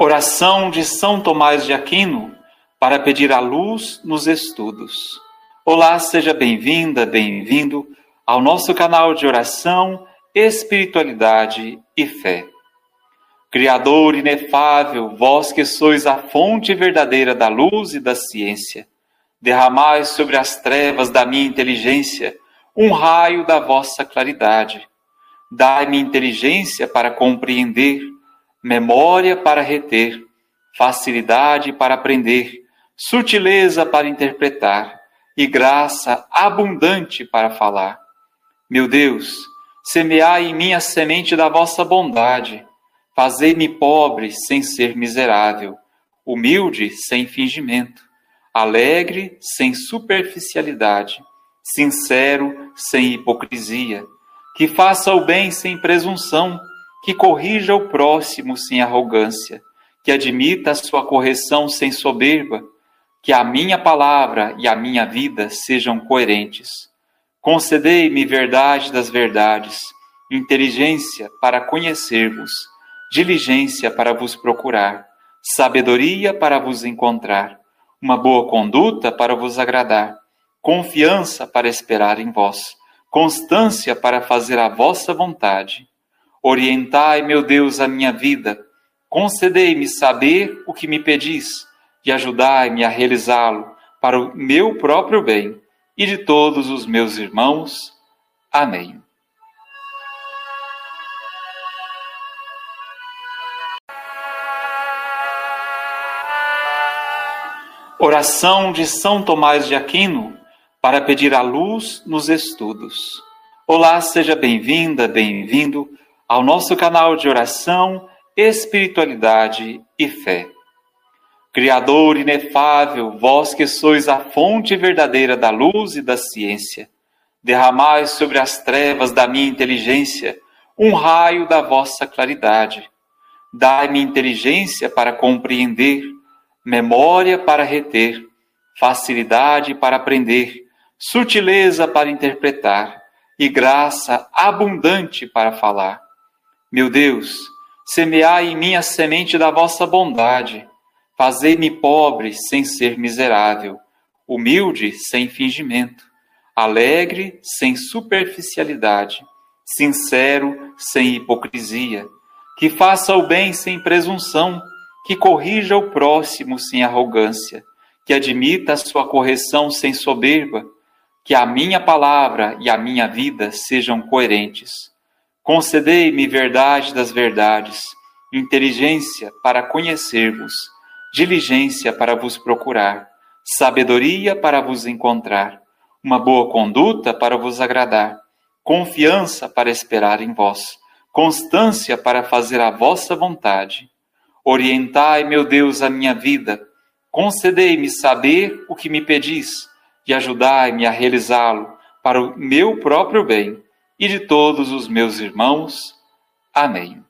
Oração de São Tomás de Aquino para pedir a luz nos estudos. Olá, seja bem-vinda, bem-vindo ao nosso canal de oração, espiritualidade e fé. Criador inefável, vós que sois a fonte verdadeira da luz e da ciência, derramai sobre as trevas da minha inteligência um raio da vossa claridade. Dai-me inteligência para compreender memória para reter, facilidade para aprender, sutileza para interpretar e graça abundante para falar. Meu Deus, semeai em mim a semente da vossa bondade, fazei-me pobre sem ser miserável, humilde sem fingimento, alegre sem superficialidade, sincero sem hipocrisia, que faça o bem sem presunção que corrija o próximo sem arrogância, que admita a sua correção sem soberba, que a minha palavra e a minha vida sejam coerentes. Concedei-me verdade das verdades, inteligência para conhecer-vos, diligência para vos procurar, sabedoria para vos encontrar, uma boa conduta para vos agradar, confiança para esperar em vós, constância para fazer a vossa vontade Orientai, meu Deus, a minha vida. Concedei-me saber o que me pedis e ajudai-me a realizá-lo para o meu próprio bem e de todos os meus irmãos. Amém. Oração de São Tomás de Aquino para pedir a luz nos estudos. Olá, seja bem-vinda, bem-vindo ao nosso canal de oração, espiritualidade e fé. Criador inefável, vós que sois a fonte verdadeira da luz e da ciência, derramai sobre as trevas da minha inteligência um raio da vossa claridade. Dai-me inteligência para compreender, memória para reter, facilidade para aprender, sutileza para interpretar e graça abundante para falar meu Deus, semeai em mim a semente da vossa bondade. Fazei-me pobre sem ser miserável, humilde sem fingimento, alegre sem superficialidade, sincero sem hipocrisia, que faça o bem sem presunção, que corrija o próximo sem arrogância, que admita a sua correção sem soberba, que a minha palavra e a minha vida sejam coerentes Concedei-me verdade das verdades, inteligência para conhecer-vos, diligência para vos procurar, sabedoria para vos encontrar, uma boa conduta para vos agradar, confiança para esperar em vós, constância para fazer a vossa vontade. Orientai, meu Deus, a minha vida, concedei-me saber o que me pedis e ajudai-me a realizá-lo para o meu próprio bem e de todos os meus irmãos. Amém.